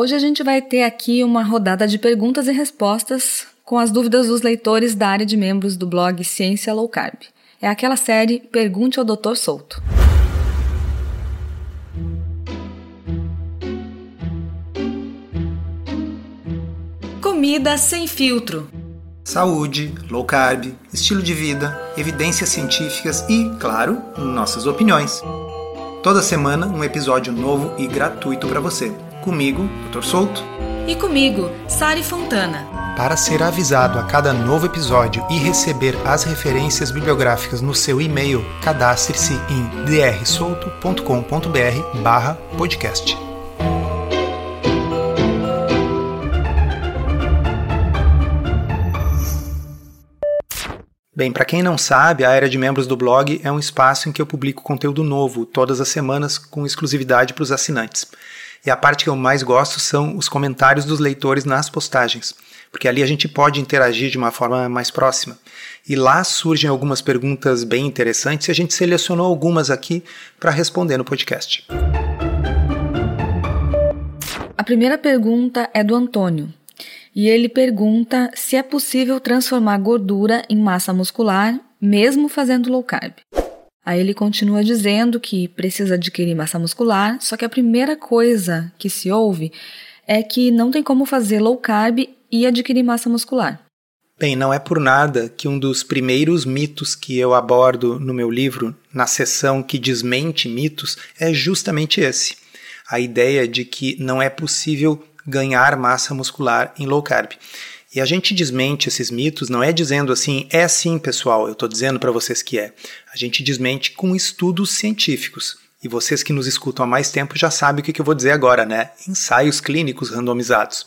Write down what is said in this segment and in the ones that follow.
Hoje a gente vai ter aqui uma rodada de perguntas e respostas com as dúvidas dos leitores da área de membros do blog Ciência Low Carb. É aquela série Pergunte ao Dr. Souto. Comida sem filtro. Saúde, low carb, estilo de vida, evidências científicas e, claro, nossas opiniões. Toda semana um episódio novo e gratuito para você. Comigo, Dr. Souto. E comigo, Sari Fontana. Para ser avisado a cada novo episódio e receber as referências bibliográficas no seu e-mail, cadastre-se em drsolto.com.br/podcast. Bem, para quem não sabe, a área de membros do blog é um espaço em que eu publico conteúdo novo todas as semanas com exclusividade para os assinantes. E a parte que eu mais gosto são os comentários dos leitores nas postagens, porque ali a gente pode interagir de uma forma mais próxima. E lá surgem algumas perguntas bem interessantes e a gente selecionou algumas aqui para responder no podcast. A primeira pergunta é do Antônio. E ele pergunta se é possível transformar gordura em massa muscular, mesmo fazendo low carb. Aí ele continua dizendo que precisa adquirir massa muscular, só que a primeira coisa que se ouve é que não tem como fazer low carb e adquirir massa muscular. Bem, não é por nada que um dos primeiros mitos que eu abordo no meu livro, na seção que desmente mitos, é justamente esse. A ideia de que não é possível ganhar massa muscular em low carb. E a gente desmente esses mitos, não é dizendo assim, é sim, pessoal, eu estou dizendo para vocês que é. A gente desmente com estudos científicos. E vocês que nos escutam há mais tempo já sabem o que eu vou dizer agora, né? Ensaios clínicos randomizados.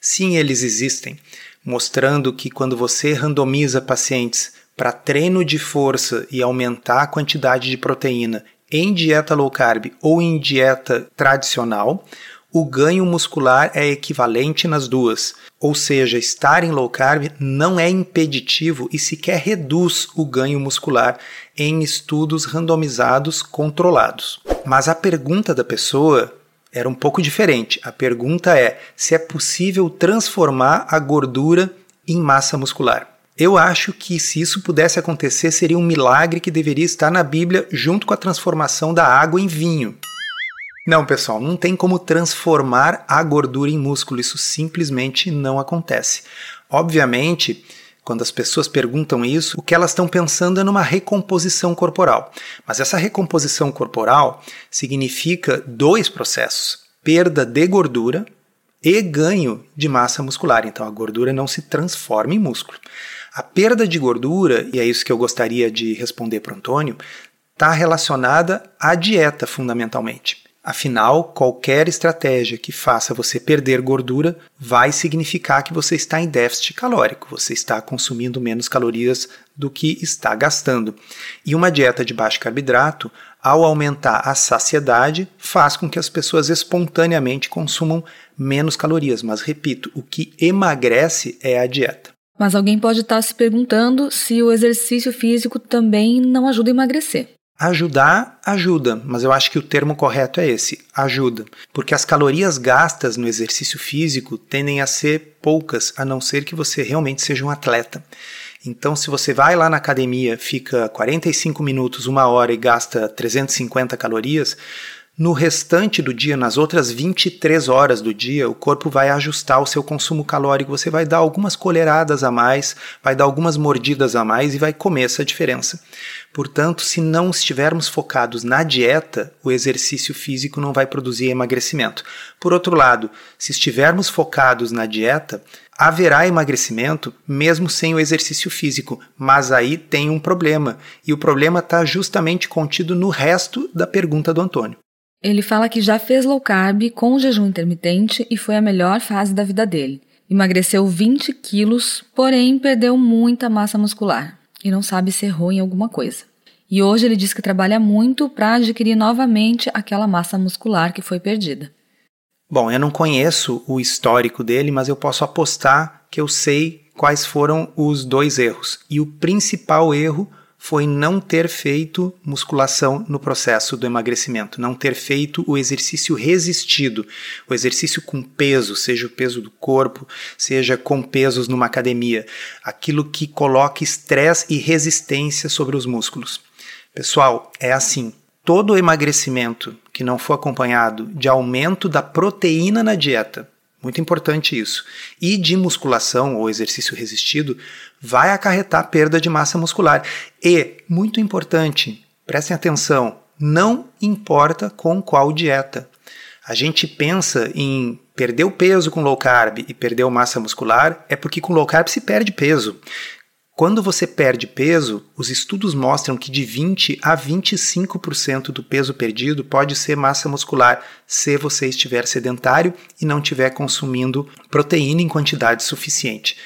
Sim, eles existem, mostrando que quando você randomiza pacientes para treino de força e aumentar a quantidade de proteína em dieta low carb ou em dieta tradicional, o ganho muscular é equivalente nas duas, ou seja, estar em low carb não é impeditivo e sequer reduz o ganho muscular em estudos randomizados controlados. Mas a pergunta da pessoa era um pouco diferente. A pergunta é se é possível transformar a gordura em massa muscular. Eu acho que se isso pudesse acontecer, seria um milagre que deveria estar na Bíblia junto com a transformação da água em vinho. Não, pessoal, não tem como transformar a gordura em músculo, isso simplesmente não acontece. Obviamente, quando as pessoas perguntam isso, o que elas estão pensando é numa recomposição corporal. Mas essa recomposição corporal significa dois processos: perda de gordura e ganho de massa muscular. Então a gordura não se transforma em músculo. A perda de gordura, e é isso que eu gostaria de responder para o Antônio, está relacionada à dieta fundamentalmente. Afinal, qualquer estratégia que faça você perder gordura vai significar que você está em déficit calórico, você está consumindo menos calorias do que está gastando. E uma dieta de baixo carboidrato, ao aumentar a saciedade, faz com que as pessoas espontaneamente consumam menos calorias. Mas repito, o que emagrece é a dieta. Mas alguém pode estar se perguntando se o exercício físico também não ajuda a emagrecer. Ajudar, ajuda, mas eu acho que o termo correto é esse, ajuda. Porque as calorias gastas no exercício físico tendem a ser poucas, a não ser que você realmente seja um atleta. Então, se você vai lá na academia, fica 45 minutos, uma hora e gasta 350 calorias, no restante do dia, nas outras 23 horas do dia, o corpo vai ajustar o seu consumo calórico. Você vai dar algumas colheradas a mais, vai dar algumas mordidas a mais e vai comer essa diferença. Portanto, se não estivermos focados na dieta, o exercício físico não vai produzir emagrecimento. Por outro lado, se estivermos focados na dieta, haverá emagrecimento mesmo sem o exercício físico, mas aí tem um problema, e o problema está justamente contido no resto da pergunta do Antônio. Ele fala que já fez low carb com jejum intermitente e foi a melhor fase da vida dele. Emagreceu 20 quilos, porém perdeu muita massa muscular e não sabe se errou em alguma coisa. E hoje ele diz que trabalha muito para adquirir novamente aquela massa muscular que foi perdida. Bom, eu não conheço o histórico dele, mas eu posso apostar que eu sei quais foram os dois erros. E o principal erro foi não ter feito musculação no processo do emagrecimento, não ter feito o exercício resistido, o exercício com peso, seja o peso do corpo, seja com pesos numa academia, aquilo que coloca estresse e resistência sobre os músculos. Pessoal, é assim: todo emagrecimento que não for acompanhado de aumento da proteína na dieta, muito importante isso. E de musculação ou exercício resistido vai acarretar perda de massa muscular. E, muito importante, prestem atenção, não importa com qual dieta. A gente pensa em perder o peso com low carb e perder massa muscular, é porque com low carb se perde peso. Quando você perde peso, os estudos mostram que de 20 a 25% do peso perdido pode ser massa muscular, se você estiver sedentário e não estiver consumindo proteína em quantidade suficiente.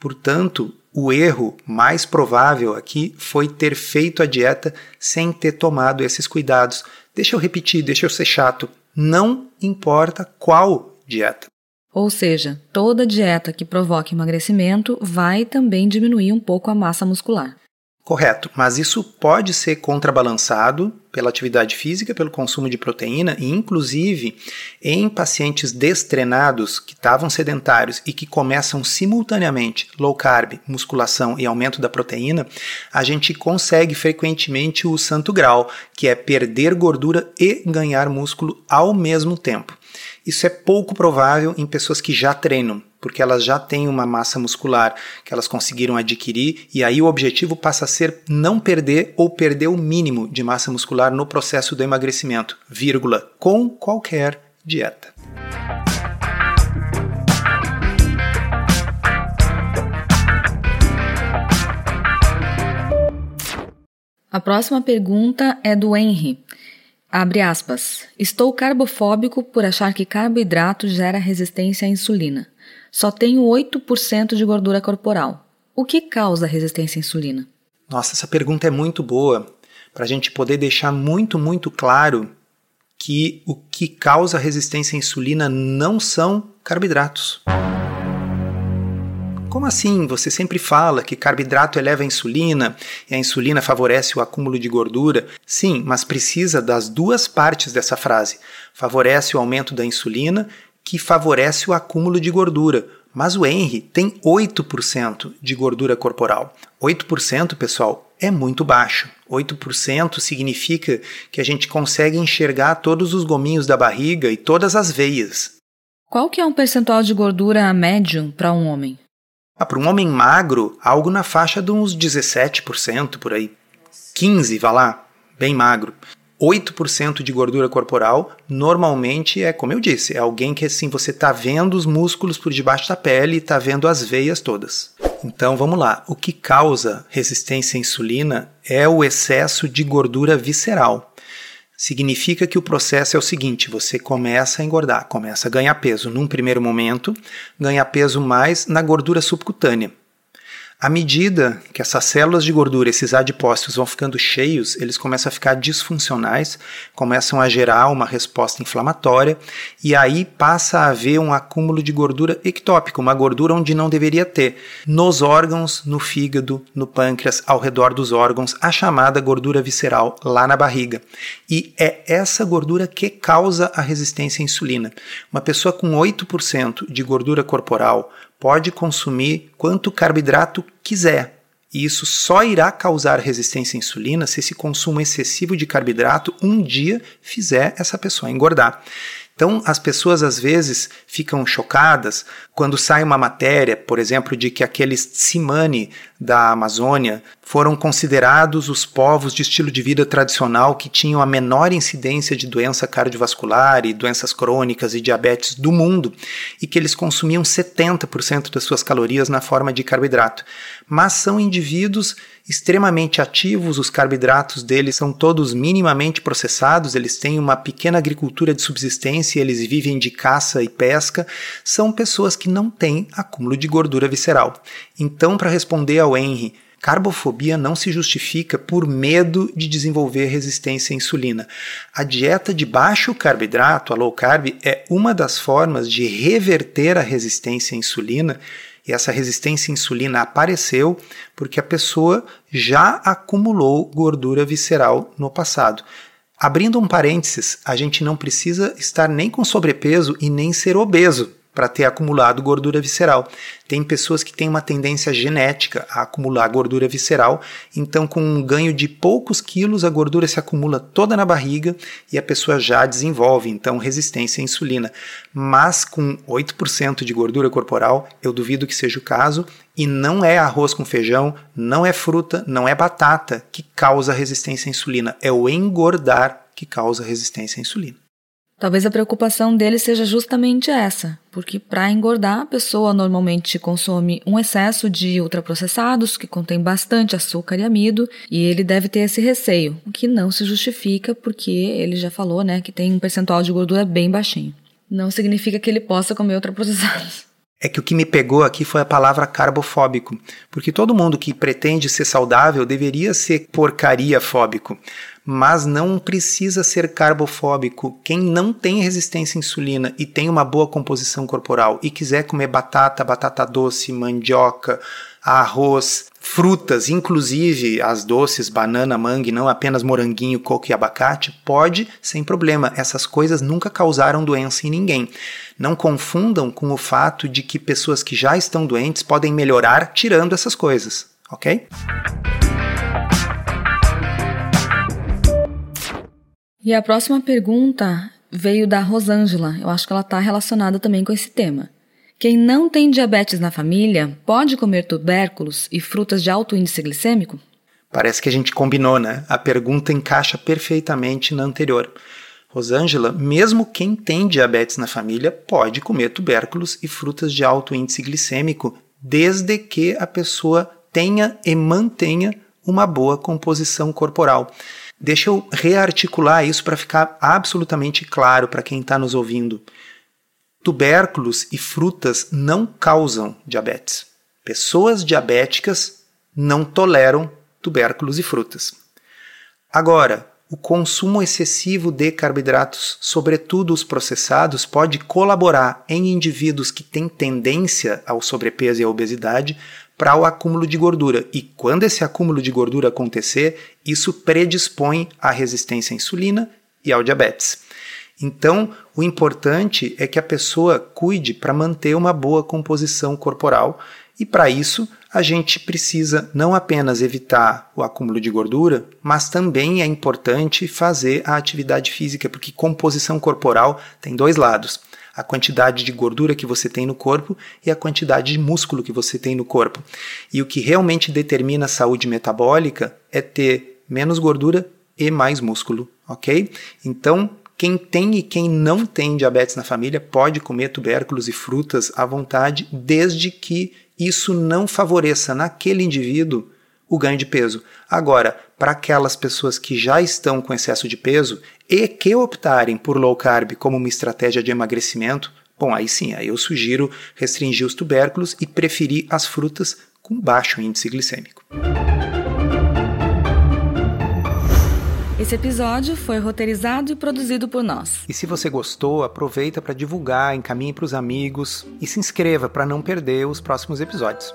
Portanto, o erro mais provável aqui foi ter feito a dieta sem ter tomado esses cuidados. Deixa eu repetir, deixa eu ser chato. Não importa qual dieta. Ou seja, toda dieta que provoque emagrecimento vai também diminuir um pouco a massa muscular. Correto, mas isso pode ser contrabalançado pela atividade física, pelo consumo de proteína e, inclusive, em pacientes destrenados que estavam sedentários e que começam simultaneamente low carb, musculação e aumento da proteína, a gente consegue frequentemente o santo grau, que é perder gordura e ganhar músculo ao mesmo tempo. Isso é pouco provável em pessoas que já treinam, porque elas já têm uma massa muscular que elas conseguiram adquirir, e aí o objetivo passa a ser não perder ou perder o mínimo de massa muscular no processo do emagrecimento, vírgula, com qualquer dieta. A próxima pergunta é do Henry. Abre aspas. Estou carbofóbico por achar que carboidrato gera resistência à insulina. Só tenho 8% de gordura corporal. O que causa resistência à insulina? Nossa, essa pergunta é muito boa para a gente poder deixar muito, muito claro que o que causa resistência à insulina não são carboidratos. Como assim? Você sempre fala que carboidrato eleva a insulina e a insulina favorece o acúmulo de gordura. Sim, mas precisa das duas partes dessa frase. Favorece o aumento da insulina, que favorece o acúmulo de gordura. Mas o Henry tem 8% de gordura corporal. 8%, pessoal, é muito baixo. 8% significa que a gente consegue enxergar todos os gominhos da barriga e todas as veias. Qual que é um percentual de gordura médio para um homem? Ah, para um homem magro, algo na faixa de uns 17% por aí. 15, vá lá, bem magro. 8% de gordura corporal, normalmente é, como eu disse, é alguém que assim você está vendo os músculos por debaixo da pele e está vendo as veias todas. Então vamos lá. O que causa resistência à insulina é o excesso de gordura visceral significa que o processo é o seguinte: você começa a engordar, começa a ganhar peso. Num primeiro momento, ganha peso mais na gordura subcutânea. À medida que essas células de gordura, esses adipócitos vão ficando cheios, eles começam a ficar disfuncionais, começam a gerar uma resposta inflamatória e aí passa a haver um acúmulo de gordura ectópica, uma gordura onde não deveria ter, nos órgãos, no fígado, no pâncreas, ao redor dos órgãos, a chamada gordura visceral lá na barriga. E é essa gordura que causa a resistência à insulina. Uma pessoa com 8% de gordura corporal pode consumir quanto carboidrato quiser. E isso só irá causar resistência à insulina se esse consumo excessivo de carboidrato um dia fizer essa pessoa engordar. Então, as pessoas às vezes ficam chocadas quando sai uma matéria, por exemplo, de que aqueles Tsimane da Amazônia foram considerados os povos de estilo de vida tradicional que tinham a menor incidência de doença cardiovascular e doenças crônicas e diabetes do mundo e que eles consumiam 70% das suas calorias na forma de carboidrato. Mas são indivíduos extremamente ativos, os carboidratos deles são todos minimamente processados, eles têm uma pequena agricultura de subsistência, eles vivem de caça e pesca, são pessoas que não têm acúmulo de gordura visceral. Então, para responder ao Henry, Carbofobia não se justifica por medo de desenvolver resistência à insulina. A dieta de baixo carboidrato, a low carb, é uma das formas de reverter a resistência à insulina E essa resistência à insulina apareceu porque a pessoa já acumulou gordura visceral no passado. Abrindo um parênteses, a gente não precisa estar nem com sobrepeso e nem ser obeso para ter acumulado gordura visceral. Tem pessoas que têm uma tendência genética a acumular gordura visceral, então com um ganho de poucos quilos a gordura se acumula toda na barriga e a pessoa já desenvolve então resistência à insulina. Mas com 8% de gordura corporal, eu duvido que seja o caso e não é arroz com feijão, não é fruta, não é batata que causa resistência à insulina, é o engordar que causa resistência à insulina. Talvez a preocupação dele seja justamente essa, porque para engordar a pessoa normalmente consome um excesso de ultraprocessados que contém bastante açúcar e amido, e ele deve ter esse receio, o que não se justifica porque ele já falou, né, que tem um percentual de gordura bem baixinho. Não significa que ele possa comer ultraprocessados. É que o que me pegou aqui foi a palavra carbofóbico, porque todo mundo que pretende ser saudável deveria ser porcaria fóbico mas não precisa ser carbofóbico. Quem não tem resistência à insulina e tem uma boa composição corporal e quiser comer batata, batata doce, mandioca, arroz, frutas, inclusive as doces, banana, mangue, não apenas moranguinho, coco e abacate, pode sem problema. Essas coisas nunca causaram doença em ninguém. Não confundam com o fato de que pessoas que já estão doentes podem melhorar tirando essas coisas, ok? E a próxima pergunta veio da Rosângela. Eu acho que ela está relacionada também com esse tema. Quem não tem diabetes na família pode comer tubérculos e frutas de alto índice glicêmico? Parece que a gente combinou, né? A pergunta encaixa perfeitamente na anterior. Rosângela, mesmo quem tem diabetes na família pode comer tubérculos e frutas de alto índice glicêmico, desde que a pessoa tenha e mantenha uma boa composição corporal. Deixa eu rearticular isso para ficar absolutamente claro para quem está nos ouvindo. Tubérculos e frutas não causam diabetes. Pessoas diabéticas não toleram tubérculos e frutas. Agora, o consumo excessivo de carboidratos, sobretudo os processados, pode colaborar em indivíduos que têm tendência ao sobrepeso e à obesidade para o acúmulo de gordura. E quando esse acúmulo de gordura acontecer, isso predispõe à resistência à insulina e ao diabetes. Então, o importante é que a pessoa cuide para manter uma boa composição corporal e para isso a gente precisa não apenas evitar o acúmulo de gordura, mas também é importante fazer a atividade física, porque composição corporal tem dois lados a quantidade de gordura que você tem no corpo e a quantidade de músculo que você tem no corpo. E o que realmente determina a saúde metabólica é ter menos gordura e mais músculo, ok? Então, quem tem e quem não tem diabetes na família pode comer tubérculos e frutas à vontade, desde que isso não favoreça naquele indivíduo o ganho de peso. Agora, para aquelas pessoas que já estão com excesso de peso e que optarem por low carb como uma estratégia de emagrecimento, bom, aí sim, aí eu sugiro restringir os tubérculos e preferir as frutas com baixo índice glicêmico. Esse episódio foi roteirizado e produzido por nós. E se você gostou, aproveita para divulgar, encaminhe para os amigos e se inscreva para não perder os próximos episódios.